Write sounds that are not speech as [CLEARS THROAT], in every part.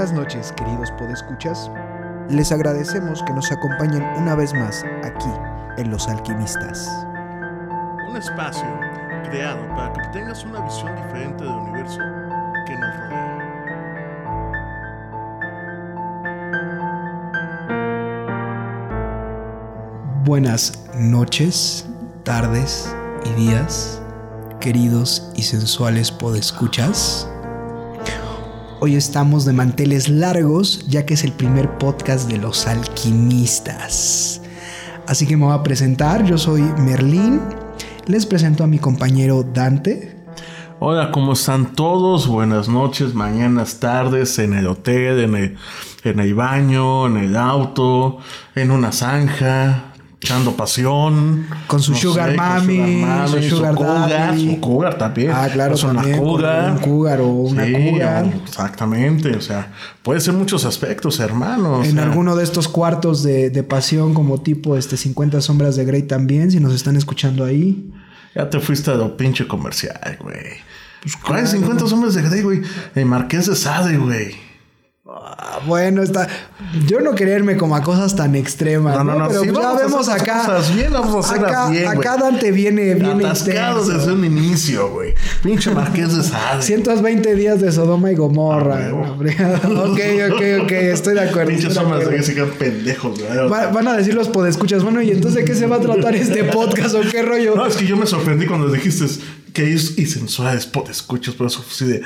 Buenas noches, queridos podescuchas. Les agradecemos que nos acompañen una vez más aquí en Los Alquimistas. Un espacio creado para que tengas una visión diferente del universo que nos rodea. Buenas noches, tardes y días, queridos y sensuales podescuchas. Hoy estamos de manteles largos, ya que es el primer podcast de los alquimistas. Así que me voy a presentar, yo soy Merlín. Les presento a mi compañero Dante. Hola, ¿cómo están todos? Buenas noches, mañanas, tardes, en el hotel, en el, en el baño, en el auto, en una zanja, echando pasión. Con su no sugar sé, con mami, su su sugar cougar, daddy. su cougar también. Ah, claro, Es una cougar. un cougar o una Sí, cougar. o- Exactamente, o sea, puede ser muchos aspectos, hermano. en sea, alguno de estos cuartos de, de pasión como tipo este 50 sombras de Grey también, si nos están escuchando ahí. Ya te fuiste a lo pinche comercial, güey. Pues ¿Cuáles 50 hombres de Grey, güey? El Marqués de Sade, güey. Ah, bueno, está. Yo no quería irme como a cosas tan extremas. No, No, no, Pero sí, ya vemos acá. cosas bien, vamos a acá, bien, acá Dante viene, viene Atascados intenso. desde un inicio, güey. Pinche Marqués de Sade. 120 días de Sodoma y Gomorra. Ah, [LAUGHS] ok, ok, ok, estoy de acuerdo. Pinches estoy de. Grey se quedan pendejos, güey. Va- van a decir los podescuchas, bueno, ¿y entonces de qué se va a tratar este podcast o qué rollo? No, es que yo me sorprendí cuando dijiste que es y sensuales por escuchas, por eso fue así de.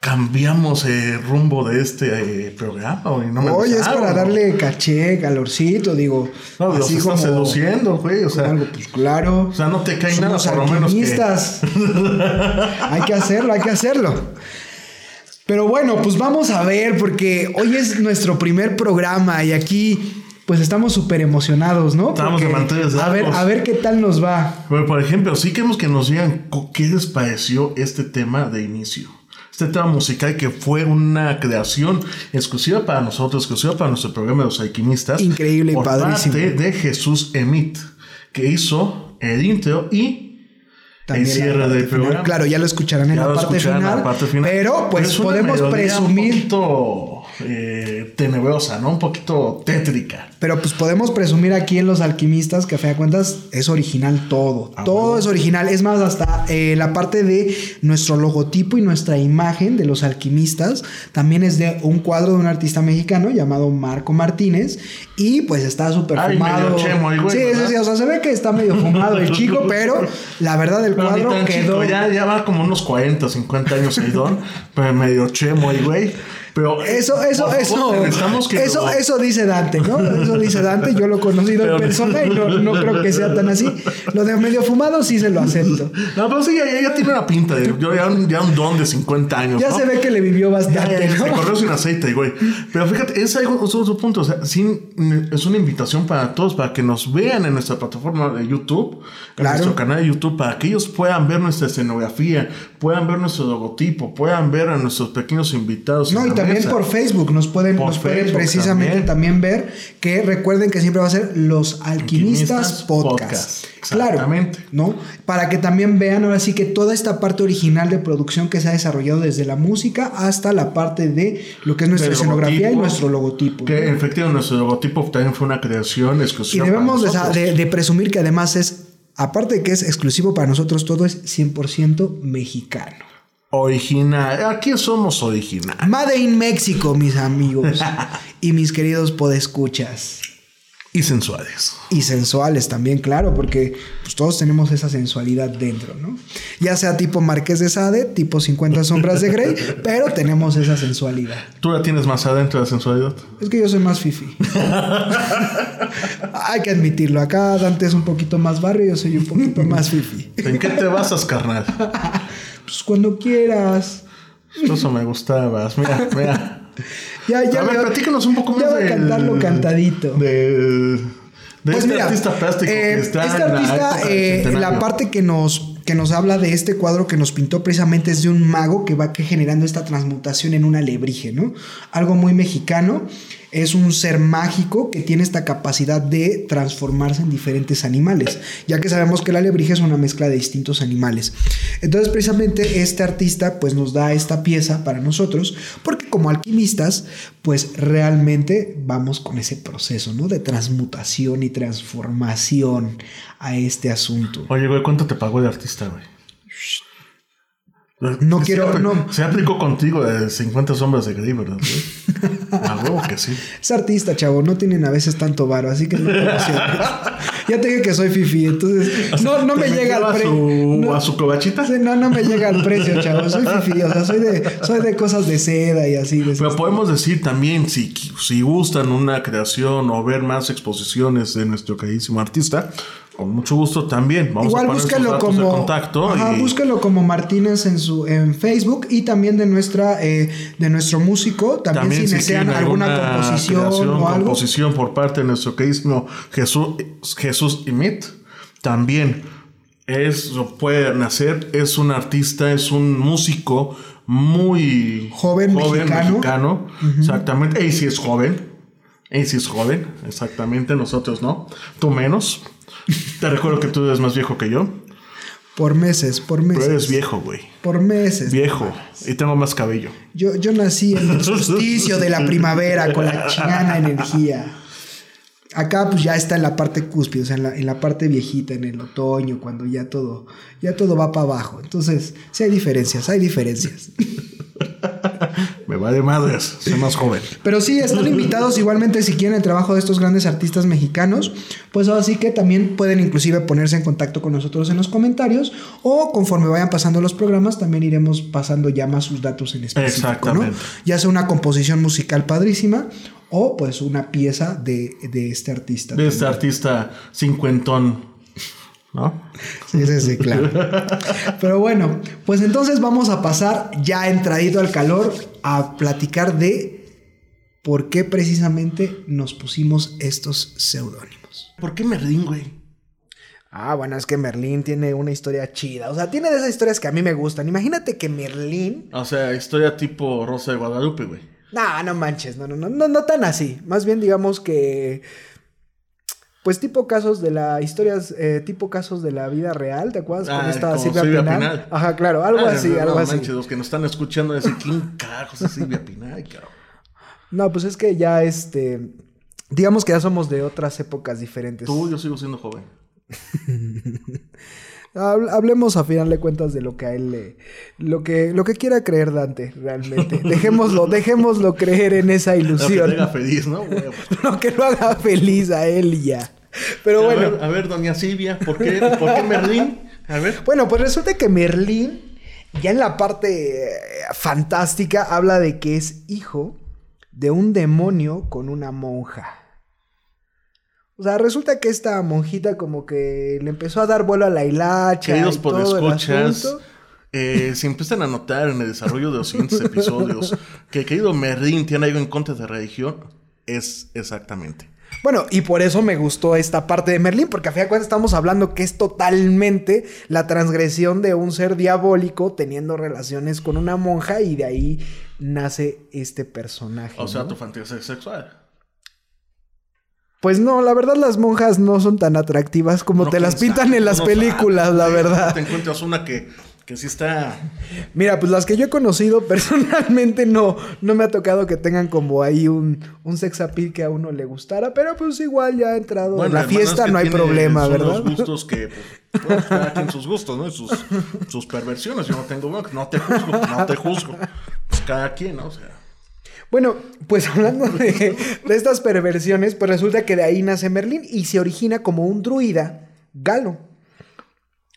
Cambiamos el rumbo de este eh, programa, güey. No me Oye, es para darle caché, calorcito, digo. No, los así estás como, seduciendo, güey. O sea, algo, pues claro. o sea, no te cae nada, por lo menos. Que... [LAUGHS] hay que hacerlo, hay que hacerlo. Pero bueno, pues vamos a ver, porque hoy es nuestro primer programa y aquí pues estamos súper emocionados, ¿no? Estamos de Porque, manteles A ver, largos. a ver qué tal nos va. Por ejemplo, sí queremos que nos digan qué les pareció este tema de inicio. Este tema musical que fue una creación exclusiva para nosotros, exclusiva para nuestro programa de los alquimistas. Increíble y por padrísimo. parte de Jesús Emit, que hizo el intro y el cierre del programa. Claro, ya lo escucharán en, la lo parte, en final, la parte final. Pero pues podemos presumir. Un eh, tenebrosa, ¿no? Un poquito tétrica. Pero pues podemos presumir aquí en Los Alquimistas que a fin de cuentas es original todo. Ah, todo bueno. es original. Es más, hasta eh, la parte de nuestro logotipo y nuestra imagen de Los Alquimistas también es de un cuadro de un artista mexicano llamado Marco Martínez. Y pues está súper fumado. medio chemo el güey, sí, sí, ¿verdad? sí. O sea, se ve que está medio fumado el chico, [LAUGHS] pero la verdad el Pero cuadro quedó... chico, ya, ya va como unos 40, 50 años el don, pero medio chemo el güey. Pero Eso, eso, por eso, favor, que eso, lo- eso dice Dante, ¿no? Eso dice Dante, yo lo he conocido Pero- en persona y no, no creo que sea tan así. Lo de medio fumado sí se lo acepto. No, pero sí, ya, tiene una pinta de yo ya, un- ya un don de 50 años. Ya ¿no? se ve que le vivió bastante, ya, ¿no? se corrió sin aceite, güey. Pero fíjate, es algo, es otro punto. O sea, es una invitación para todos, para que nos vean en nuestra plataforma de YouTube, en nuestro canal de YouTube, para que ellos puedan ver nuestra escenografía, puedan ver nuestro logotipo, puedan ver a nuestros pequeños invitados. No, y la también por Facebook nos pueden, Por nos pueden Facebook precisamente también. ver que recuerden que siempre va a ser Los Alquimistas Alquimistas Podcast. Podcast. Claro, Exactamente. ¿no? Para que también vean ahora sí que toda esta parte original de producción que se ha desarrollado desde la música hasta la parte de lo que es nuestra escenografía y nuestro logotipo. Que ¿no? efectivamente nuestro logotipo también fue una creación Y exclusiva. debemos de, para nosotros. de- de presumir que además es, aparte de que es exclusivo para nosotros, todo es 100% mexicano. Original. Aquí somos original. Made in México, mis amigos [LAUGHS] y mis queridos podescuchas. Y sensuales. Y sensuales también, claro, porque pues, todos tenemos esa sensualidad dentro, ¿no? Ya sea tipo Marqués de Sade, tipo 50 sombras de Grey, [LAUGHS] pero tenemos esa sensualidad. ¿Tú la tienes más adentro de la sensualidad? Es que yo soy más fifi. [LAUGHS] Hay que admitirlo. Acá Dante es un poquito más barrio, yo soy un poquito más fifi. ¿En qué te basas, carnal? Pues cuando quieras. Eso me gustaba. Mira, mira. [LAUGHS] Ya, ya a ver, platícanos un poco más ya va a del- cantarlo cantadito. De, de Pues este mira, artista plástico eh, que está este en la artista, del eh, centenario. la parte que nos, que nos habla de este cuadro que nos pintó precisamente es de un mago que va que generando esta transmutación en un alebrije, ¿no? Algo muy mexicano. Es un ser mágico que tiene esta capacidad de transformarse en diferentes animales, ya que sabemos que el alebrije es una mezcla de distintos animales. Entonces, precisamente este artista pues nos da esta pieza para nosotros, porque como alquimistas, pues realmente vamos con ese proceso, ¿no? De transmutación y transformación a este asunto. Oye, güey, ¿cuánto te pagó el artista, güey? No Se quiero- apl- no. Se aplicó contigo de 50 sombras de Grey, ¿verdad? [LAUGHS] A huevo que sí. Es artista, chavo, no tienen a veces tanto varo, así que no. Ya te dije que soy fifi, entonces [LAUGHS] no, no ¿Te me llega al precio. No, a su cobachita? sí, no, no me llega al precio, chavo. Soy fifi, o sea, soy de, soy de cosas de seda y así. de Pero podemos decir también, si, si gustan una creación o ver más exposiciones de nuestro queridísimo artista, con mucho gusto también. Vamos Igual a datos como contacto. Ajá, y búsquelo como Martínez en su en Facebook y también de nuestra eh, de nuestro músico también, también si si desean alguna composición o algo composición por parte de nuestro queridísimo Jesús, Jesús Imit, también es, pueden hacer, es un artista, es un músico muy Joven mexicano. mexicano. Exactamente. Él sí es joven. Él sí es joven, exactamente. Nosotros no. Tú menos. Te recuerdo que tú eres más viejo que yo. por meses, por meses. Pero eres viejo, güey. Por meses. Viejo. Y tengo más cabello. Yo, yo nací en el solsticio de la primavera con la chingana energía. Acá pues ya está en la parte cúspide, o sea, en la, en la parte viejita, en el otoño, cuando ya todo, ya todo va para abajo. Entonces, sí hay diferencias, hay diferencias. [LAUGHS] Vale madres. Soy más joven. Pero sí, están invitados igualmente si quieren el trabajo de estos grandes artistas mexicanos, pues así que también pueden inclusive ponerse en contacto con nosotros en los comentarios o conforme vayan pasando los programas también iremos pasando ya más sus datos en específico, ¿no? Exactamente. Ya sea una composición musical padrísima o pues una pieza de, de este artista. De este artista cincuentón. ¿No? Sí, sí, sí, claro. Pero bueno, pues entonces vamos a pasar ya entradito al calor a platicar de por qué precisamente nos pusimos estos seudónimos. ¿Por qué Merlín, güey? Ah, bueno, es que Merlín tiene una historia chida. O sea, tiene de esas historias que a mí me gustan. Imagínate que Merlín. O sea, historia tipo Rosa de Guadalupe, güey. No, no manches, no, no, no, no, no tan así. Más bien, digamos que. Pues tipo casos de la historias, eh, tipo casos de la vida real, ¿te acuerdas? Con Ah, esta Silvia, Silvia Pinal. Pinal. Ajá, claro, algo Ah, así, no, algo no así. manches, los que nos están escuchando decir, ¿quién carajos es Silvia Pinal? No, pues es que ya este. Digamos que ya somos de otras épocas diferentes. Tú, yo sigo siendo joven. [LAUGHS] Habl- Hablemos a final de cuentas de lo que a él le. Lo que, lo que quiera creer Dante, realmente. [LAUGHS] Dejémoslo, dejémoslo creer en esa Lo que ilusión. haga feliz, ¿no? [LAUGHS] Lo que lo haga feliz a él ya. Pero a, bueno. ver, a ver, doña Silvia, ¿por qué, ¿por qué Merlín? A ver. Bueno, pues resulta que Merlín, ya en la parte eh, fantástica, habla de que es hijo de un demonio con una monja. O sea, resulta que esta monjita como que le empezó a dar vuelo a la hilacha. Queridos y todo el eh, si empiezan a notar en el desarrollo de los siguientes [LAUGHS] episodios que el querido Merlín tiene algo en contra de religión, es exactamente. Bueno, y por eso me gustó esta parte de Merlín, porque a fin de cuentas estamos hablando que es totalmente la transgresión de un ser diabólico teniendo relaciones con una monja y de ahí nace este personaje. O sea, ¿no? tu fantasía sexual. Pues no, la verdad las monjas no son tan atractivas como No, te las pintan sabe, en las no películas, sabe. la Te verdad. encuentras una que, que sí está. Mira, pues las que yo he conocido [LAUGHS] personalmente no, no me ha tocado que tengan como ahí un, un sex appeal que a uno le gustara, pero pues igual ya ha entrado en la fiesta, no hay problema, unos ¿verdad? gustos que, [LAUGHS] pues, pues, cada quien sus gustos, ¿no? Y sus, sus perversiones. Yo no tengo no te juzgo, no te juzgo. Pues cada quien, ¿no? O sea. Bueno, pues [LAUGHS] hablando de, estas perversiones, pues resulta que de ahí nace Merlín y se origina como un druida galo.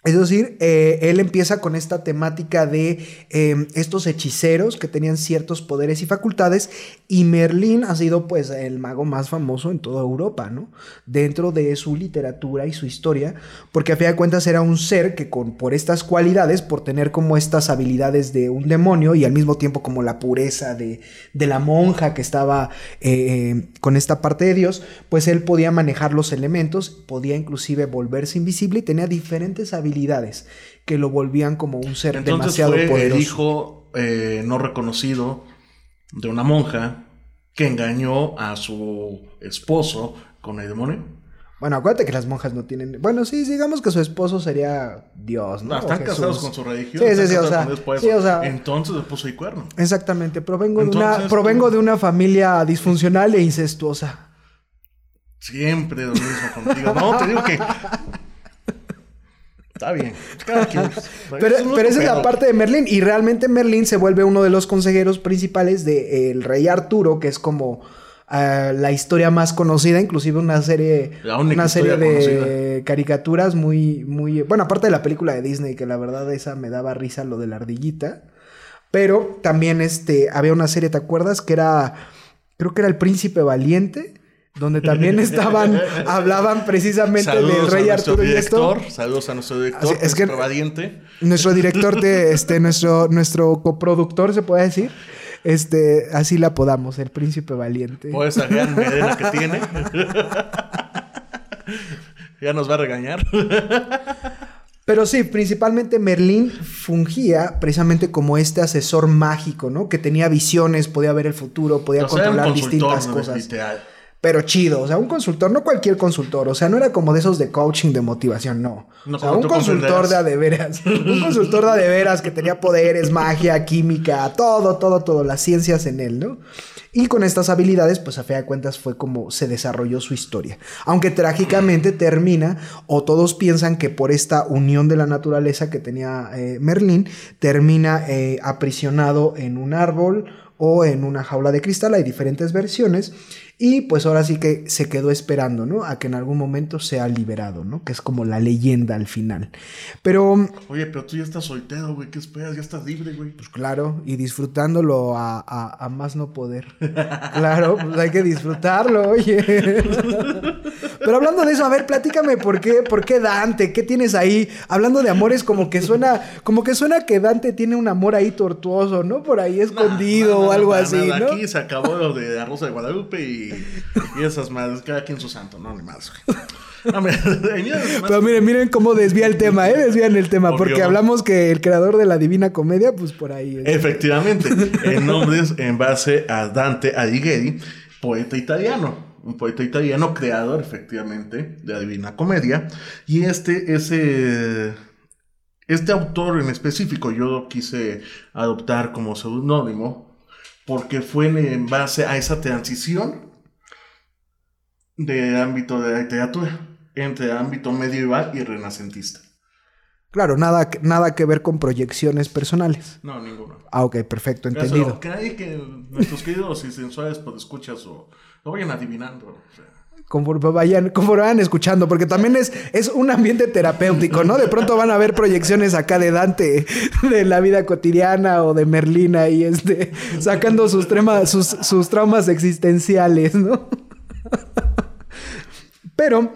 Es decir, eh, él empieza con esta temática de eh, estos hechiceros que tenían ciertos poderes y facultades y Merlín ha sido pues el mago más famoso en toda Europa, ¿no? Dentro de su literatura y su historia, porque a fin de cuentas era un ser que con, por estas cualidades, por tener como estas habilidades de un demonio y al mismo tiempo como la pureza de, de la monja que estaba eh, con esta parte de Dios, pues él podía manejar los elementos, podía inclusive volverse invisible y tenía diferentes habilidades que lo volvían como un ser Entonces demasiado fue poderoso. el hijo eh, no reconocido de una monja que engañó a su esposo con el demonio. Bueno, acuérdate que las monjas no tienen. Bueno, sí, digamos que su esposo sería Dios, ¿no? No, están O casados con su religión. Sí, sí, están sí, o sea, sí, o Entonces le puso el cuerno. Exactamente. Provengo, de una, provengo tú- de una familia disfuncional e incestuosa. Siempre lo mismo contigo. No, te digo que. Está bien. [LAUGHS] Cada quien. Pero, pero esa es la parte de Merlín. Y realmente Merlín se vuelve uno de los consejeros principales del rey Arturo, que es como ah, la historia más conocida, inclusive una serie, La única una serie de caricaturas muy, muy. Bueno, aparte de la película de Disney, que la verdad esa me daba risa lo de la ardillita. Pero también este, había una serie, ¿te acuerdas? Que era. Creo que era El Príncipe Valiente. Donde también estaban, [LAUGHS] hablaban precisamente Saludos del rey a nuestro Arturo y esto. Saludos a nuestro director. Así- es que- Christopher Valiente. Nuestro director de [LAUGHS] este, nuestro, nuestro coproductor, se puede decir. Este, así la apodamos, el príncipe valiente. Por esa gran [LAUGHS] melena que tiene. ya nos va a regañar. Pero sí, principalmente Merlín fungía precisamente como este asesor mágico, ¿no? Que tenía visiones, podía ver el futuro, podía O sea, controlar distintas cosas. literal. Pero chido, o sea, un consultor, no cualquier consultor, o sea, no era como de esos de coaching de motivación, no. No, o sea, un consultor de comprenderás. a de veras, un consultor de a de veras que tenía poderes, magia, química, todo, todo, todo, las ciencias en él, ¿no? Y con estas habilidades, pues a fe de cuentas fue como se desarrolló su historia. Aunque trágicamente termina, o todos piensan que por esta unión de la naturaleza que tenía eh, Merlín, termina eh, aprisionado en un árbol o en una jaula de cristal, hay diferentes versiones, y pues ahora sí que se quedó esperando, ¿no? A que en algún momento sea liberado, ¿no? Que es como la leyenda al final. Pero, Oye, pero tú ya estás soltero, güey. ¿Qué esperas? Ya estás libre, güey. pues claro, y disfrutándolo a, a- a más no poder. [LAUGHS] Claro, pues hay que disfrutarlo, oye. [LAUGHS] Pero hablando de eso, a ver, platícame por qué, por qué Dante, ¿qué tienes ahí? Hablando de amores, como que suena, como que suena que Dante tiene un amor ahí tortuoso, ¿no? Por ahí escondido o algo así. ¿no? Aquí se acabó lo de la Rosa de Guadalupe y, y esas madres. Cada quien su santo, no, ni más, güey. No, mira, [LAUGHS] mira, más- Pero miren, miren cómo desvía el tema, ¿eh? Desvían el tema, Obvio. porque hablamos que el creador de la Divina Comedia, pues por ahí. es. Efectivamente, el nombre es en base a Dante Alighieri, poeta italiano. Un poeta italiano creador, efectivamente, de la Divina Comedia. Y este, ese, este autor en específico, yo lo quise adoptar como seudónimo, porque fue en, base a esa transición del ámbito de la literatura, entre el ámbito medieval y renacentista. Claro, nada, que- nada que ver con proyecciones personales. No, ninguno. Ah, ok, perfecto, entendido. Que hay que nuestros queridos y sensuales por escuchas o lo vayan adivinando. o sea. Conforme vayan, escuchando, porque también es, un ambiente terapéutico, ¿no? De pronto van a ver proyecciones acá de Dante, de la vida cotidiana o de Merlina y este, sacando sus, traumas existenciales, ¿no? Pero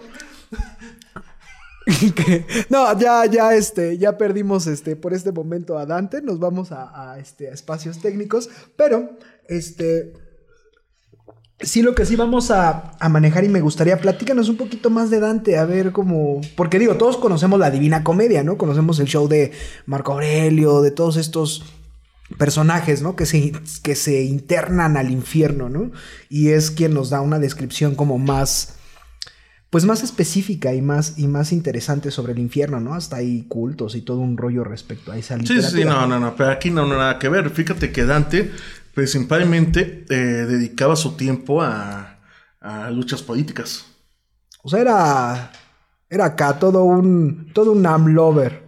no, ya, ya, este, ya perdimos este, por este momento a Dante. Nos vamos a, a, este, a espacios técnicos. Pero, este. Sí, lo que sí vamos a, a manejar y me gustaría, platícanos un poquito más de Dante, a ver cómo. Porque digo, todos conocemos la Divina Comedia, ¿no? Conocemos el show de Marco Aurelio, de todos estos personajes, ¿no? Que se, que se internan al infierno, ¿no? Y es quien nos da una descripción como más pues más específica y más, y más interesante sobre el infierno, ¿no? Hasta hay cultos y todo un rollo respecto a esa literatura. sí, sí, no, no, no, pero aquí no, no nada que ver. Fíjate que Dante principalmente eh, dedicaba su tiempo a, a luchas políticas. O sea, era, era acá todo un, todo un amlover.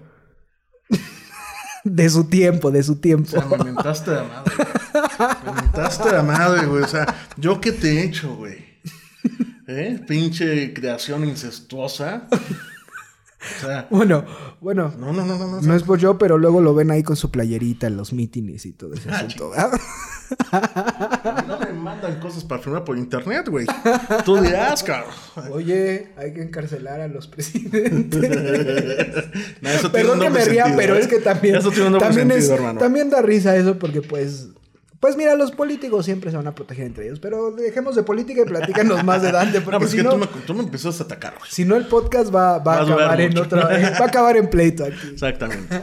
[LAUGHS] de su tiempo, de su O tiempo. sea, me mentaste la madre. güey. Me mentaste la madre, güey. O sea, ¿yo qué te he hecho, güey? ¿Eh? Pinche creación incestuosa. O sea, Bueno, bueno. no, no, no, no. no, No es por yo, pero luego lo ven ahí con su playerita en los mítines y todo ese asunto. ¿verdad? No me mandan cosas para firmar por internet, güey. Tú dirás, cabrón. Oye, hay que encarcelar a los presidentes. [LAUGHS] No, eso Perdón que me ría, sentido, pero ¿eh? es que también, Eso tiene un doble también, sentido, es- hermano. también da risa eso porque pues... Pues mira, los políticos siempre se van a proteger entre ellos, pero dejemos de política y platícanos más de Dante, [LAUGHS] porque No, pues si es que no, tú, me, tú me empezaste a atacar, güey. si no el podcast va, a acabar en mucho. otra, va a acabar en pleito aquí. Exactamente.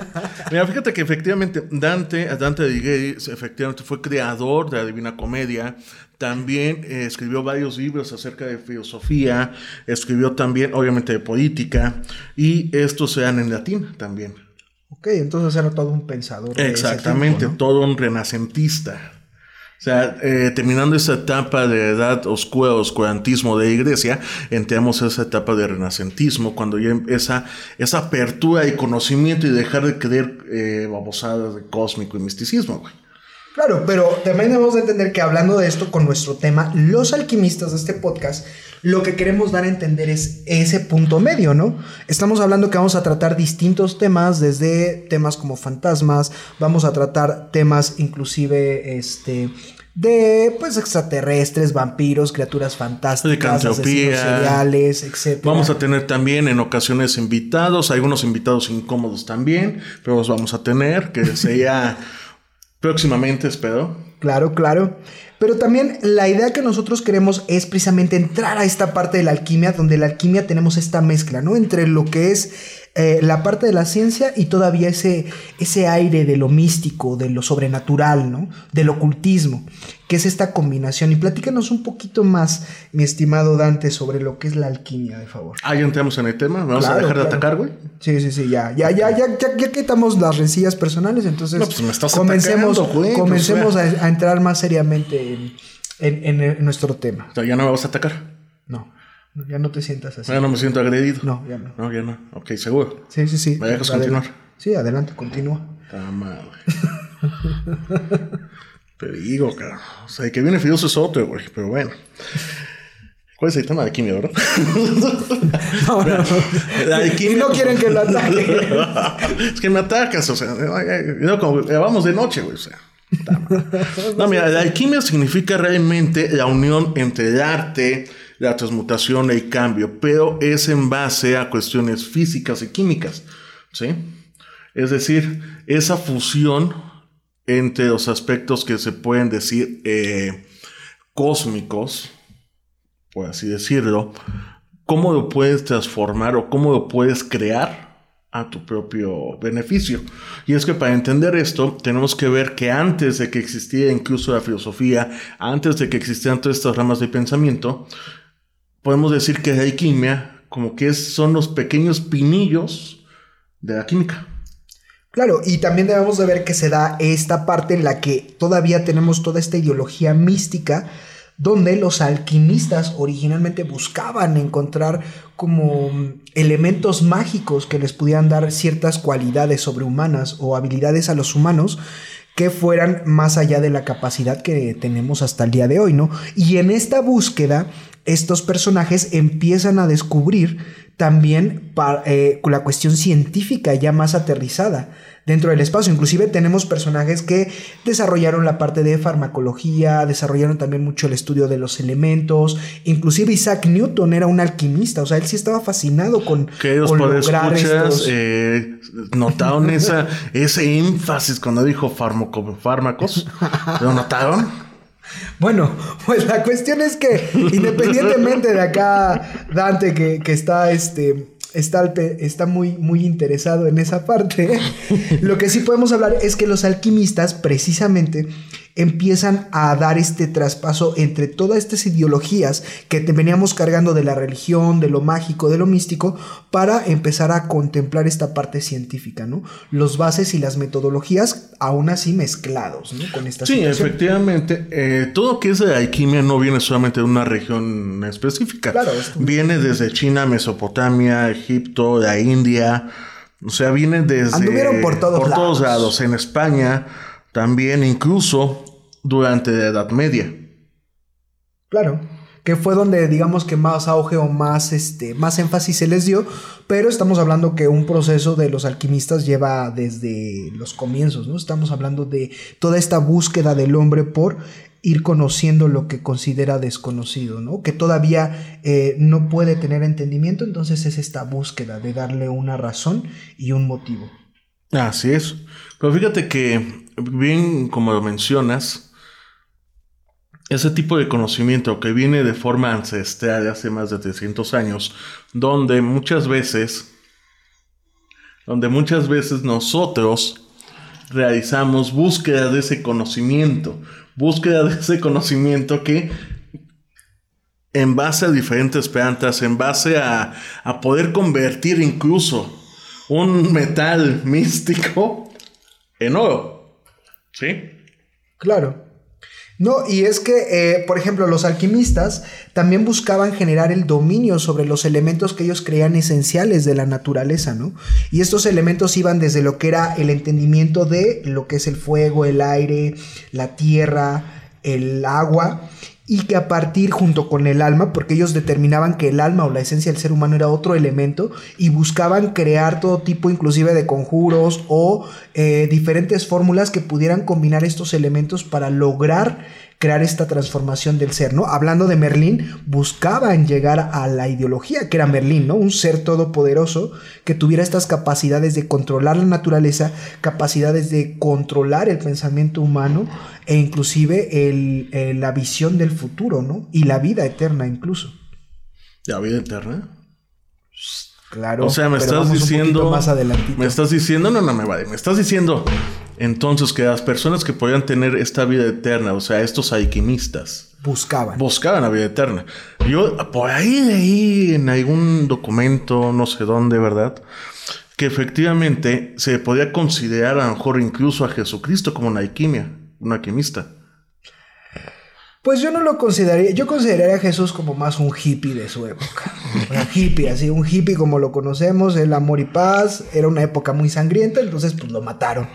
Mira, fíjate que efectivamente Dante, Dante Alighieri, efectivamente fue creador de la Divina Comedia. También eh, escribió varios libros acerca de filosofía. Escribió también, obviamente, de política. Y estos se dan en latín también. Ok, entonces era todo un pensador. Exactamente, tiempo, ¿no? todo un renacentista. O sea, eh, terminando esa etapa de edad oscura, oscurantismo de iglesia, entramos a esa etapa de renacentismo, cuando ya empieza esa apertura y conocimiento y dejar de creer eh, babosadas de cósmico y misticismo, güey. Claro, pero también debemos de entender que hablando de esto con nuestro tema, los alquimistas de este podcast, lo que queremos dar a entender es ese punto medio, ¿no? Estamos hablando que vamos a tratar distintos temas, desde temas como fantasmas, vamos a tratar temas inclusive, este, de, pues, extraterrestres, vampiros, criaturas fantásticas, Licantropía. asesinos seriales, etc. Vamos a tener también en ocasiones invitados, algunos invitados incómodos también, pero los vamos a tener, que sería [LAUGHS] próximamente, espero. Claro, claro. Pero también la idea que nosotros queremos es precisamente entrar a esta parte de la alquimia, donde la alquimia tenemos esta mezcla, ¿no? Entre lo que es eh, la parte de la ciencia y todavía ese, ese aire de lo místico, de lo sobrenatural, ¿no? Del ocultismo, que es esta combinación. Y platícanos un poquito más, mi estimado Dante, sobre lo que es la alquimia, de favor. Ah, ya entramos en el tema, ¿me vamos a Claro, dejar de atacar, güey? Sí, sí, sí, ya, ya, ya, ya, ya, ya quitamos las rencillas personales, entonces No, pues me estás comencemos, atacando, güey, comencemos pues, a, a entrar más seriamente en, en- en el- nuestro tema. O sea, ya no me vas a atacar. No, ya no te sientas así. Ya no me siento agredido. No, ya no. No, ya no. Ok, seguro. Sí, sí, sí. ¿Me dejas continuar? Sí, adelante, continúa. Está madre. [LAUGHS] Te digo, cabrón. O sea, el que viene filoso es otro, güey. Pero bueno. ¿Cuál es el tema de química, [LAUGHS] verdad? No, no, La Y no quieren que lo ataque. [LAUGHS] es que me atacas, o sea, no, como, vamos de noche, güey, o sea. mal. No, mira, la alquimia significa realmente la unión entre el arte, la transmutación el cambio, pero es en base a cuestiones físicas y químicas, ¿sí? Es decir, esa fusión entre los aspectos que se pueden decir eh, cósmicos, por así decirlo, cómo lo puedes transformar o cómo lo puedes crear a tu propio beneficio. Y es que para entender esto, tenemos que ver que antes de que existiera incluso la filosofía, antes de que existieran todas estas ramas de pensamiento, podemos decir que la alquimia como que son los pequeños pinillos de la química. Claro, y también debemos de ver que se da esta parte en la que todavía tenemos toda esta ideología mística donde los alquimistas originalmente buscaban encontrar como elementos mágicos que les pudieran dar ciertas cualidades sobrehumanas o habilidades a los humanos que fueran más allá de la capacidad que tenemos hasta el día de hoy, ¿no? Y en esta búsqueda, estos personajes empiezan a descubrir también eh, la cuestión científica ya más aterrizada dentro del espacio. Inclusive tenemos personajes que desarrollaron la parte de farmacología, desarrollaron también mucho el estudio de los elementos. Inclusive Isaac Newton era un alquimista, o sea, él sí estaba fascinado con, Que ellos con lograr escuchas estos- eh, notaron esa, ese énfasis cuando dijo fármaco, fármacos. [LAUGHS] ¿Lo notaron? Bueno, pues la cuestión es que independientemente de acá, Dante, que, que está este. Está, está muy, muy interesado en esa parte. Lo que sí podemos hablar es que los alquimistas precisamente empiezan a dar este traspaso entre todas estas ideologías que te veníamos cargando de la religión, de lo mágico, de lo místico, para empezar a contemplar esta parte científica, ¿no? Los bases y las metodologías aún así mezclados, ¿no? Con esta Sí, situación. efectivamente. eh, todo lo que es de alquimia no viene solamente de una región específica. Claro, Viene desde China, Mesopotamia, Egipto, la India. O sea, viene desde... Anduvieron por todos por todos lados. En España, también incluso durante la Edad Media. Claro. que fue donde digamos que más auge o más, este, más énfasis se les dio, pero estamos hablando que un proceso de los alquimistas lleva desde los comienzos, ¿no? Estamos hablando de toda esta búsqueda del hombre por ir conociendo lo que considera desconocido, ¿no? Que todavía eh, no puede tener entendimiento, entonces es esta búsqueda de darle una razón y un motivo. Así es. Pero fíjate que, bien como lo mencionas, ese tipo de conocimiento que viene de forma ancestral de hace más de 300 años, donde muchas veces, donde muchas veces nosotros realizamos búsqueda de ese conocimiento, búsqueda de ese conocimiento que en base a diferentes plantas, en base a, a poder convertir incluso un metal [LAUGHS] místico en oro. ¿Sí? Claro. No, y es que, eh, por ejemplo, los alquimistas también buscaban generar el dominio sobre los elementos que ellos creían esenciales de la naturaleza, ¿no? Y estos elementos iban desde lo que era el entendimiento de lo que es el fuego, el aire, la tierra, el agua, y que a partir junto con el alma, porque ellos determinaban que el alma o la esencia del ser humano era otro elemento y buscaban crear todo tipo inclusive de conjuros o eh, diferentes fórmulas que pudieran combinar estos elementos para lograr crear esta transformación del ser, ¿no? Hablando de Merlín, buscaban llegar a la ideología que era Merlín, ¿no? Un ser todopoderoso que tuviera estas capacidades de controlar la naturaleza, capacidades de controlar el pensamiento humano e inclusive el, la visión del futuro, ¿no? Y la vida eterna incluso. ¿La vida eterna? Claro. O sea, me estás diciendo. Más me estás diciendo, no, no me vale. Me estás diciendo entonces que las personas que podían tener esta vida eterna, o sea, estos alquimistas. Buscaban. Buscaban la vida eterna. Yo, por ahí ahí, en algún documento, no sé dónde, ¿verdad? Que efectivamente se podía considerar a lo mejor incluso a Jesucristo como una alquimia, un alquimista. Pues yo no lo consideraría, yo consideraría a Jesús como más un hippie de su época. [LAUGHS] Un hippie, así, un hippie como lo conocemos, el amor y paz, era una época muy sangrienta, entonces pues lo mataron.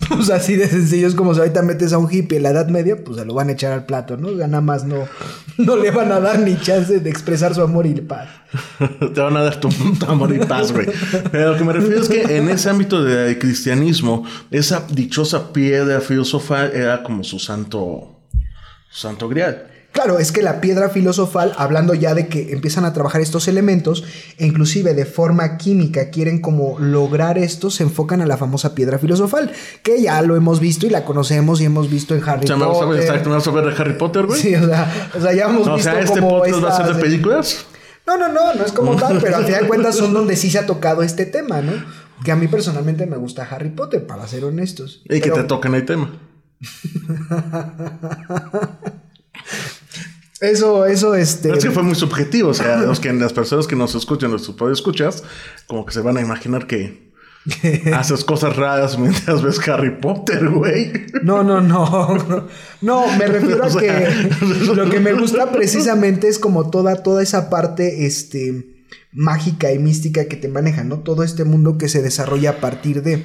[LAUGHS] Pues así de sencillo es como si ahorita metes a un hippie en la Edad Media, pues se lo van a echar al plato, ¿no? O nada más no, [LAUGHS] no le van a dar ni chance de expresar su amor y paz. [LAUGHS] Te van a dar tu, amor y paz, güey. Pero lo que me refiero es que en ese ámbito del cristianismo, esa dichosa piedra filosofal era como su santo Santo Grial. Claro, es que la piedra filosofal, hablando ya de que empiezan a trabajar estos elementos, e inclusive de forma química quieren como lograr esto, se enfocan a la famosa piedra filosofal, que ya lo hemos visto y la conocemos y hemos visto en Harry Potter. ¿Me vas a ver de Harry Potter, güey? Sí, o sea, o sea ya hemos visto o sea, ¿este podcast va a ser de películas? No, no, no, no es como [LAUGHS] tal, pero al final de cuentas son donde sí se ha tocado este tema, ¿no? Que a mí personalmente me gusta Harry Potter, para ser honestos. Y que te toquen el tema. [LAUGHS] Eso, eso, este. Es que fue muy subjetivo. O sea, los que, las personas que nos escuchan, los escuchas, como que se van a imaginar que [LAUGHS] haces cosas raras mientras ves Harry Potter, güey. No, no, no. No, me refiero a [LAUGHS] que [LAUGHS] lo que me gusta precisamente es como toda, toda esa parte, este, mágica y mística que te maneja, ¿no? Todo este mundo que se desarrolla a partir de.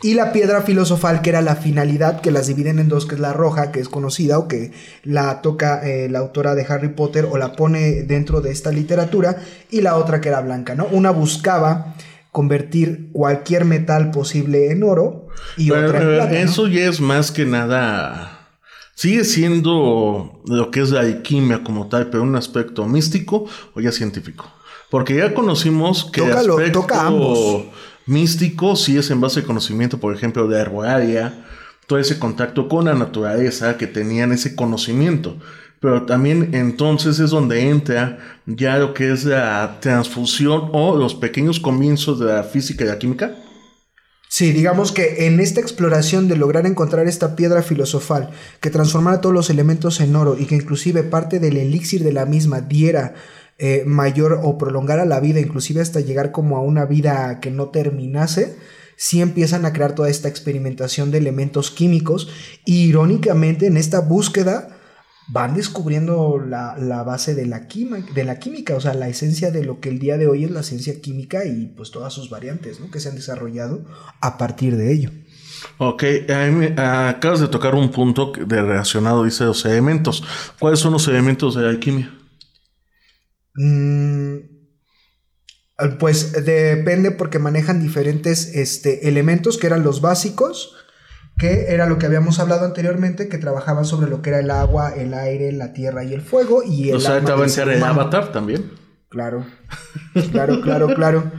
Y la piedra filosofal, que era la finalidad, que las dividen en dos, que es la roja, que es conocida o que la toca eh, la autora de Harry Potter o la pone dentro de esta literatura, y la otra que era blanca, ¿no? Una buscaba convertir cualquier metal posible en oro y otra en plata, Eso ya es más que nada... Sigue siendo lo que es la alquimia como tal, pero un aspecto místico o ya científico. Porque ya conocimos que toca, aspecto... toca ambos místico si es en base al conocimiento, por ejemplo, de arbolaria, todo ese contacto con la naturaleza, que tenían ese conocimiento. Pero también entonces es donde entra ya lo que es la transfusión o los pequeños comienzos de la física y la química. Sí, digamos que en esta exploración de lograr encontrar esta piedra filosofal que transformara todos los elementos en oro y que inclusive parte del elixir de la misma diera eh, mayor o prolongara la vida, inclusive hasta llegar como a una vida que no terminase, si empiezan a crear toda esta experimentación de elementos químicos. Y irónicamente en esta búsqueda van descubriendo la, base de la, de la química, o sea, la esencia de lo que el día de hoy es la ciencia química y pues todas sus variantes ¿no? que se han desarrollado a partir de ello. Ok, acabas de tocar un punto de relacionado, dice los elementos. ¿Cuáles son los elementos de la alquimia? Mm, pues depende porque manejan diferentes este, elementos que eran los básicos, que era lo que habíamos hablado anteriormente, que trabajaban sobre lo que era el agua, el aire, la tierra y el fuego. Y el o sea, te va a ser el avatar también. Claro, claro, claro, claro.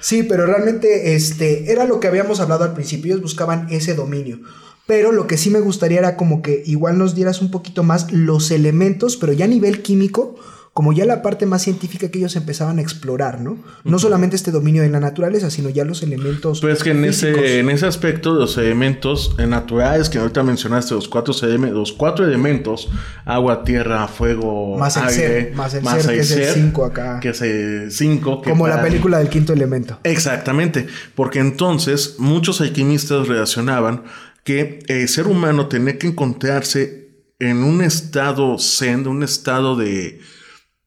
Sí, pero realmente este, era lo que habíamos hablado al principio, ellos buscaban ese dominio. Pero lo que sí me gustaría era como que igual nos dieras un poquito más los elementos, pero ya a nivel químico, como ya la parte más científica que ellos empezaban a explorar, ¿no? No solamente este dominio de la naturaleza, sino ya los elementos. Pues que en ese, en ese aspecto, los elementos naturales que ahorita mencionaste, los cuatro, los cuatro elementos, agua, tierra, fuego, más el ser, más el ser, que es el cinco acá. Que es el cinco. Como la película del quinto elemento. Exactamente, porque entonces muchos alquimistas relacionaban que el ser humano tenía que encontrarse en un estado zen, un estado de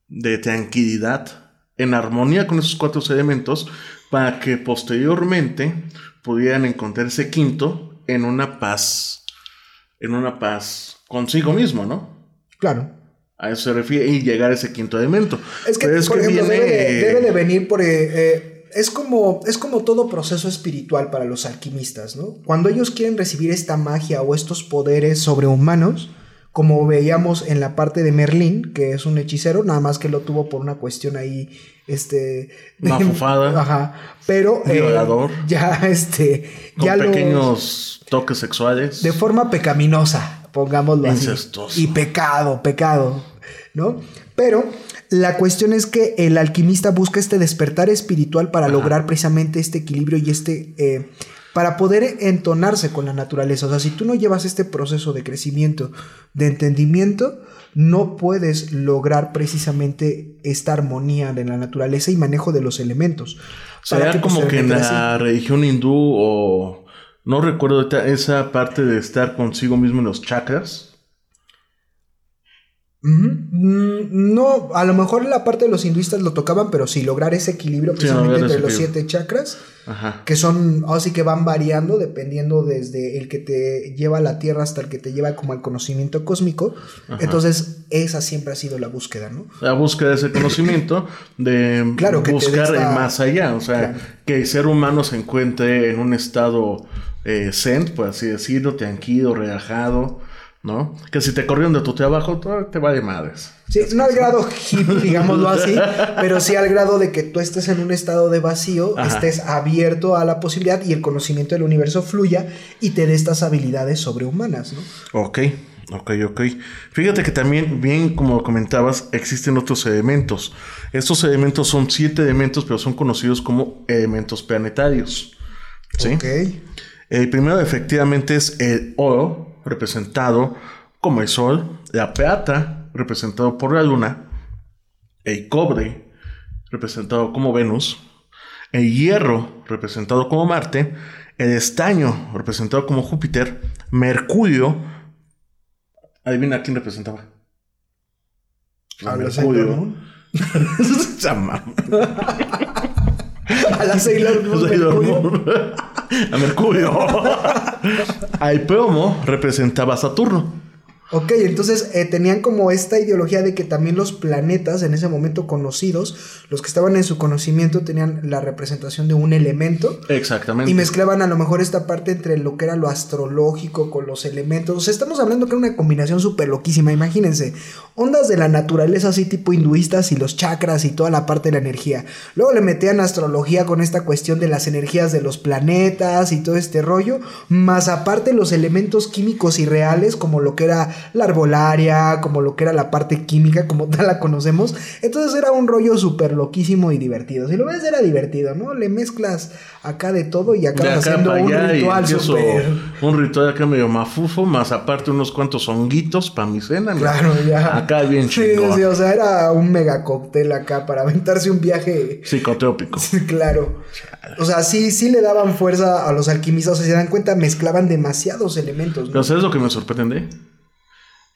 de tranquilidad en armonía con esos cuatro elementos para que posteriormente pudieran encontrar ese quinto en una paz, en una paz consigo mismo, ¿no? Claro. A eso se refiere y llegar a ese quinto elemento. Es que, por ejemplo, debe, de, venir por... Eh, eh, es como, es como todo proceso espiritual para los alquimistas, ¿no? Cuando ellos quieren recibir esta magia o estos poderes sobrehumanos, como veíamos en la parte de Merlín, que es un hechicero, nada más que lo tuvo por una cuestión ahí, este... Mafufada. [LAUGHS] Ajá, pero... Eh, Violador. ya, este... Con ya pequeños toques sexuales. De forma pecaminosa, pongámoslo así. Y pecado, pecado, ¿no? Pero la cuestión es que el alquimista busca este despertar espiritual para lograr precisamente este equilibrio y este... Eh, para poder entonarse con la naturaleza. O sea, si tú no llevas este proceso de crecimiento, de entendimiento, no puedes lograr precisamente esta armonía de la naturaleza y manejo de los elementos. O sea, como que en la religión hindú o no recuerdo esa parte de estar consigo mismo en los chakras. Mm, no, a lo mejor la parte de los hinduistas lo tocaban, pero sí, lograr ese equilibrio precisamente entre los siete chakras, que son, así que van variando dependiendo desde el que te lleva a la tierra hasta el que te lleva como al conocimiento cósmico. Entonces, esa siempre ha sido la búsqueda, ¿no? La búsqueda de ese conocimiento, de [CLEARS THROAT] claro, buscar más allá, o sea, que el ser humano se encuentre en un estado eh, zen, por así decirlo, tranquilo, relajado ¿no? Que si te corrieron de tu trabajo, te va de madres. Sí, no al grado hippie, [LAUGHS] digámoslo así, pero sí al grado de que tú estés en un estado de vacío, estés abierto a la posibilidad y el conocimiento del universo fluya y te dé estas habilidades sobrehumanas, ¿no? Ok, ok, ok. Fíjate que también, bien como comentabas, existen otros elementos. Estos elementos son siete elementos, pero son conocidos como elementos planetarios. ¿Sí? Ok. El primero efectivamente es el oro, representado como el Sol, la plata, representado por la Luna, el cobre, representado como Venus, el hierro, representado como Marte, el estaño, representado como Júpiter, Mercurio, adivina quién representaba. A Mercurio. [LAUGHS] [LAUGHS] A la Sailor Moon. [LAUGHS] A Mercurio. [LAUGHS] Al plomo representaba a Saturno. Ok, entonces eh, tenían como esta ideología de que también los planetas en ese momento conocidos, los que estaban en su conocimiento, tenían la representación de un elemento. Exactamente. Y mezclaban a lo mejor esta parte entre lo que era lo astrológico con los elementos. O sea, estamos hablando que era una combinación súper loquísima. Imagínense, ondas de la naturaleza así tipo hinduistas y los chakras y toda la parte de la energía. Luego le metían astrología con esta cuestión de las energías de los planetas y todo este rollo. Más aparte los elementos químicos y reales como lo que era la arbolaria, como lo que era la parte química, como tal la conocemos. Entonces era un rollo súper loquísimo y divertido. Si lo ves, era divertido, ¿no? Le mezclas acá de todo y acabas haciendo un ritual súper. Un ritual acá medio mafufo, más aparte unos cuantos honguitos para mi cena. Claro, ya. Acá bien chido. Sí, sí, o sea, era un mega cóctel acá para aventarse un viaje. Psicotrópico. [LAUGHS] claro. O sea, sí, sí le daban fuerza a los alquimistas. O sea, se dan cuenta, mezclaban demasiados elementos. ¿no? Pero ¿sabes lo que me sorprende?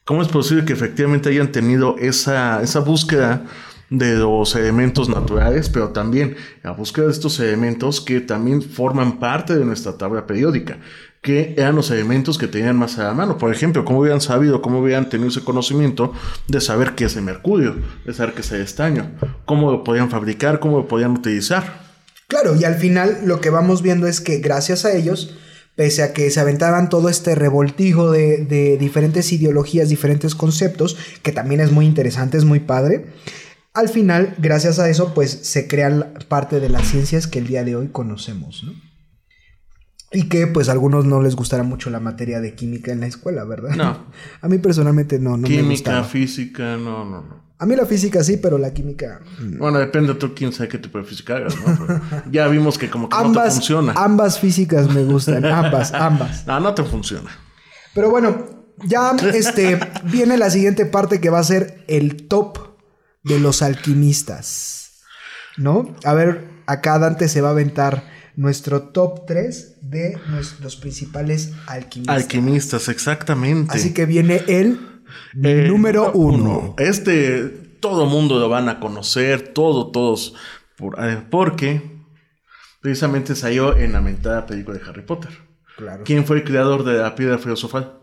¿Cómo es posible que efectivamente hayan tenido esa, esa búsqueda de los elementos naturales, pero también la búsqueda de estos elementos que también forman parte de nuestra tabla periódica, que eran los elementos que tenían más a la mano. Por ejemplo, cómo hubieran sabido, cómo hubieran tenido ese conocimiento de saber qué es el mercurio, de saber qué es el estaño, cómo lo podían fabricar, cómo lo podían utilizar. Claro, y al final lo que vamos viendo es que gracias a ellos, pese a que se aventaban todo este revoltijo de, de diferentes ideologías, diferentes conceptos, que también es muy interesante, es muy padre, al final, gracias a eso, pues se crean parte de las ciencias que el día de hoy conocemos, ¿no? Y que pues a algunos no les gustará mucho la materia de química en la escuela, ¿verdad? No. [LAUGHS] A mí personalmente no, no me Química, física, no, no, no. A mí la física sí, pero la química... mm. Bueno, depende tú quién sabe qué tipo de física hagas, ¿no? Pero [LAUGHS] ya vimos que como que no te Ambas, funciona. ambas físicas me gustan, [LAUGHS] ambas, ambas. No, no te funciona. Pero bueno, ya [LAUGHS] este viene la siguiente parte que va a ser el top de los alquimistas. ¿No? A ver, acá Dante se va a aventar nuestro top 3 de los principales alquimistas. Alquimistas, exactamente. Así que viene el Eh, número uno. Este, todo mundo lo van a conocer, todo, todos, por- eh, porque precisamente salió en la mentada película de Harry Potter. Claro. ¿Quién fue el creador de la piedra filosofal?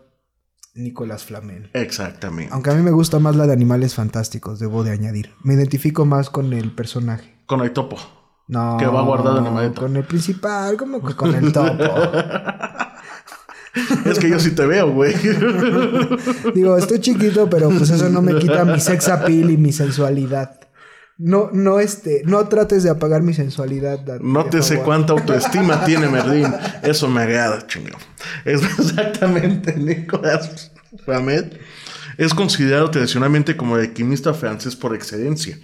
Nicolás Flamel. Exactamente. Aunque a mí me gusta más la de Animales Fantásticos, debo de añadir. Me identifico más con el personaje. Con el topo. No. Que va guardado en la maleta. Con el principal, como que con el topo. [LAUGHS] Es que yo sí te veo, güey. [LAUGHS] Digo, estoy chiquito, pero pues eso no me quita mi sex appeal y mi sensualidad. No, no, este, no trates de apagar mi sensualidad. Dante, No te sé cuánta autoestima tiene Merlín. Eso me agrada, chingón. Es [LAUGHS] exactamente Nicolás Flamel. Es considerado tradicionalmente como el alquimista francés por excelencia.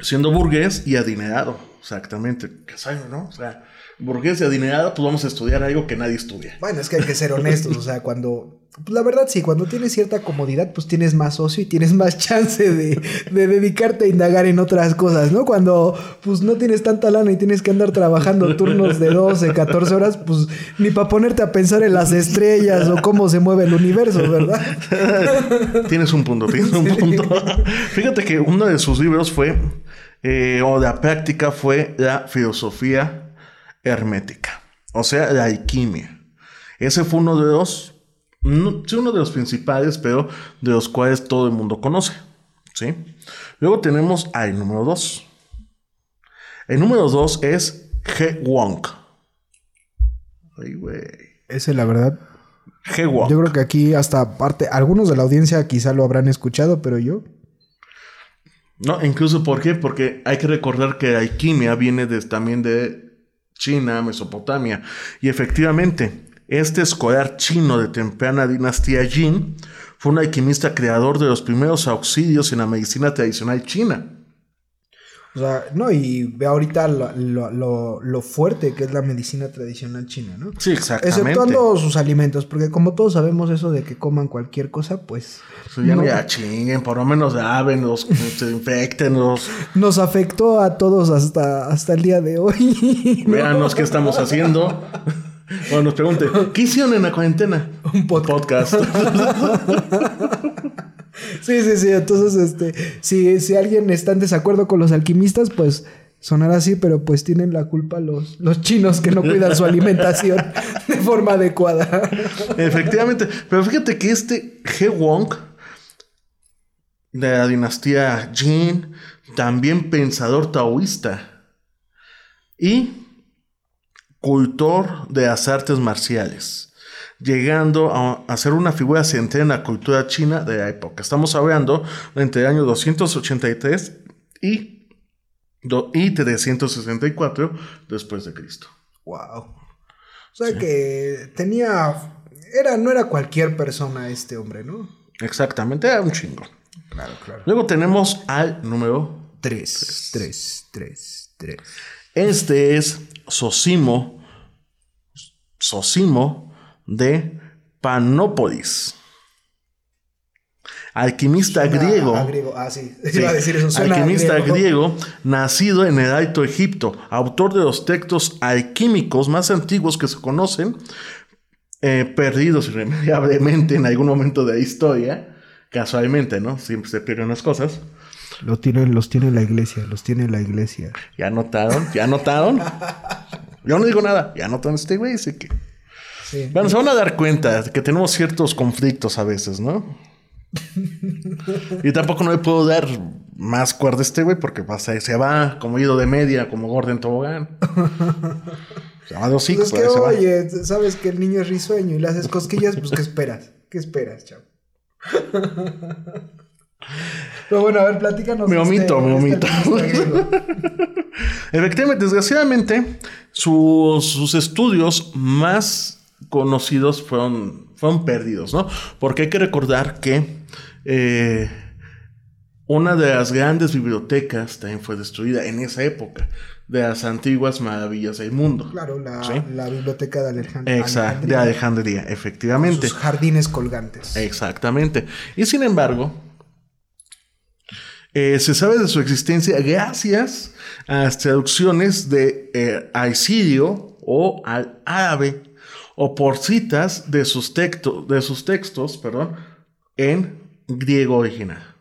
Siendo burgués y adinerado. Exactamente. ¿Qué sabe, no? O sea, burgués y adinerado, pues vamos a estudiar algo que nadie estudia. Bueno, es que hay que ser honestos, o sea, cuando... pues, la verdad sí, cuando tienes cierta comodidad, pues tienes más ocio y tienes más [LAUGHS] chance de, de dedicarte a indagar en otras cosas, ¿no? Cuando pues no tienes tanta lana y tienes que andar trabajando turnos de 12, 14 horas, pues ni para ponerte a pensar en las estrellas o cómo se mueve el universo, ¿verdad? [LAUGHS] Tienes un punto, tienes un punto. Fíjate que uno de sus libros fue, eh, o la práctica fue la filosofía hermética, o sea, la alquimia. Ese fue uno de los, no, sí, uno de los principales, pero de los cuales todo el mundo conoce. ¿sí? Luego tenemos al número 2. El número 2 es He Wong. Ay, güey. Ese, la verdad, He Wong. yo creo que aquí hasta parte, algunos de la audiencia quizá lo habrán escuchado, pero yo... No, incluso ¿por qué? Porque hay que recordar que la alquimia viene des- también de China, Mesopotamia. Y efectivamente, este escolar chino de temprana dinastía Jin fue un alquimista creador de los primeros auxilios en la medicina tradicional china. O sea, no, y ve ahorita lo, lo- lo- lo fuerte que es la medicina tradicional china, ¿no? Sí, exactamente. Exceptuando sus alimentos, porque como todos sabemos eso de que coman cualquier cosa, pues Pues ya no ya chinguen, por lo menos lávenlos, se [LAUGHS] infectenlos, nos afectó a todos hasta, hasta el día de hoy. ¿no? véanos qué estamos haciendo. Bueno, nos pregunte, ¿qué hicieron en la cuarentena? Un podcast. Podcast. [LAUGHS] [LAUGHS] Sí, sí, sí. Entonces, este, si, si alguien está en desacuerdo con los alquimistas, pues sonará así, pero pues tienen la culpa los, los chinos que no cuidan su alimentación [LAUGHS] de forma adecuada. Efectivamente. Pero fíjate que este He Wong de la dinastía Jin, también pensador taoísta y cultor de las artes marciales, llegando a, a ser una figura central en la cultura china de la época. Estamos hablando entre el año 283 y, do- y 364 después de Cristo. Wow. O sea que tenía. Era, no era cualquier persona este hombre, ¿no? Exactamente, era un chingo. Claro, claro. Luego tenemos al número. Tres, tres, tres, tres. Este es Sosimo. Sosimo de Panópolis. Alquimista Suena griego. a griego. Ah, sí. [LAUGHS] Sí, Iba a decir eso. Suena a alquimista griego. nacido en el Alto Egipto, autor de los textos alquímicos más antiguos que se conocen, eh, perdidos irremediablemente en algún momento de la historia, casualmente, ¿no? Siempre se pierden las cosas. Lo tiene, los tiene la iglesia, los tiene la iglesia. ¿Ya notaron? ¿Ya notaron? [LAUGHS] Yo no digo nada. ¿Ya notaron este güey? Dice que... Sí. Bueno, se van a dar cuenta que tenemos ciertos conflictos a veces, ¿no? y tampoco no le puedo dar más cuerda a este güey porque pasa, se va como ido de media, como Gordon Tobogán. Se va de hocico, Pues va. oye, sabes que el niño es risueño y le haces cosquillas, pues ¿qué esperas? ¿Qué esperas, chavo? Pero bueno, a ver, platícanos. Me de omito, me omito. alquimista griego. Efectivamente, desgraciadamente, sus, sus estudios más conocidos fueron, fueron perdidos, ¿no? Porque hay que recordar que eh, una de las grandes bibliotecas también fue destruida en esa época, de las antiguas maravillas del mundo. Claro, la, Sí. la biblioteca de Alejandría. Exacto, de Alejandría, efectivamente. Sus jardines colgantes. Exactamente. Y sin embargo, eh, se sabe de su existencia gracias a las traducciones de eh, o al árabe o por citas de sus, textos de sus textos perdón, en griego original.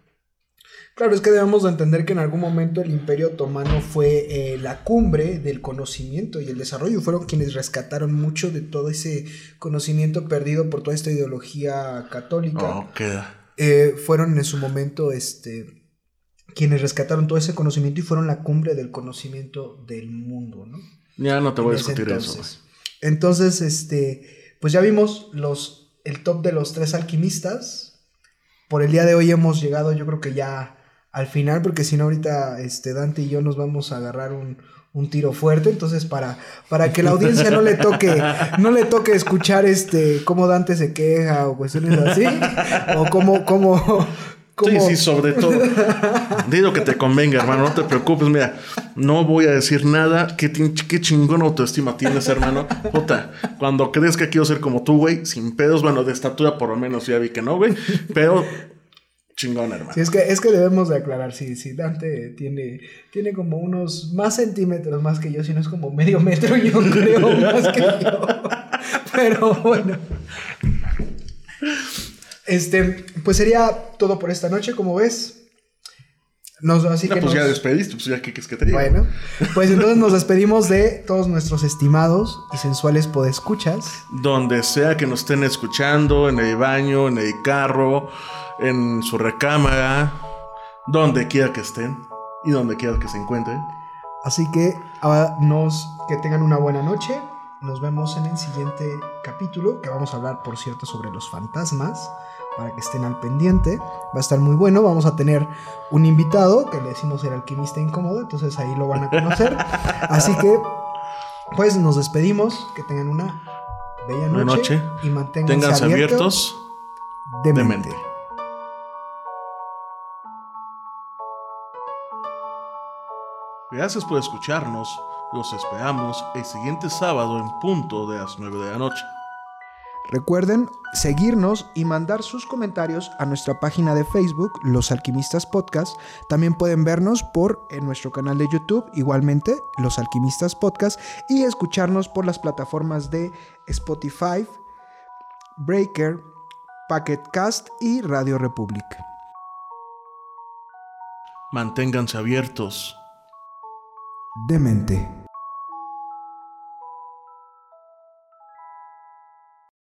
Claro, es que debemos de entender que en algún momento el Imperio Otomano fue eh, la cumbre del conocimiento y el desarrollo. Fueron quienes rescataron mucho de todo ese conocimiento perdido por toda esta ideología católica. Queda. Eh, fueron en su momento este, quienes rescataron todo ese conocimiento y fueron la cumbre del conocimiento del mundo, ¿no? Ya no te voy a discutir eso. Entonces. Este, pues ya vimos los, el top de los tres alquimistas. Por el día de hoy hemos llegado, yo creo que ya al final, porque si no ahorita este, Dante y yo nos vamos a agarrar un, un tiro fuerte. Entonces, para, para que la audiencia no le toque, no le toque escuchar este cómo Dante se queja o cuestiones así, o cómo, cómo, cómo Sí, sí, sobre todo. Di lo que te convenga, hermano. No te preocupes. Mira, no voy a decir nada. ¿Qué, qué chingón autoestima tienes, hermano? Puta, cuando crees que quiero ser como tú, güey, sin pedos, bueno, de estatura por lo menos ya vi que no, güey. Pero chingón, hermano. Sí, es que, es que debemos de aclarar, sí, sí, Dante tiene, tiene como unos más centímetros más que yo, si no es como medio metro, yo creo, [LAUGHS] más que yo. Pero bueno. Este, pues sería todo por esta noche, como ves. Nos, así No, que pues ya despediste, pues ya que quieres que te. Bueno, pues entonces nos despedimos de todos nuestros estimados y sensuales podescuchas. Donde sea que nos estén escuchando, en el baño, en el carro, en su recámara, donde quiera que estén y donde quiera que se encuentren. Así que ah, nos que tengan una buena noche. Nos vemos en el siguiente capítulo, que vamos a hablar, por cierto, sobre los fantasmas, para que estén al pendiente. Va a estar muy bueno. Vamos a tener un invitado, que le decimos el alquimista incómodo, entonces ahí lo van a conocer. [LAUGHS] Así que, pues nos despedimos. Que tengan una bella noche, noche. y manténganse Ténganse abiertos, abiertos de de mente. mente. Gracias por escucharnos. Los esperamos el siguiente sábado en punto de las 9 de la noche. Recuerden seguirnos y mandar sus comentarios a nuestra página de Facebook, Los Alquimistas Podcast. También pueden vernos por en nuestro canal de YouTube, igualmente, Los Alquimistas Podcast, y escucharnos por las plataformas de Spotify, Breaker, Pocket Cast y Radio Republic. Manténganse abiertos. Demente.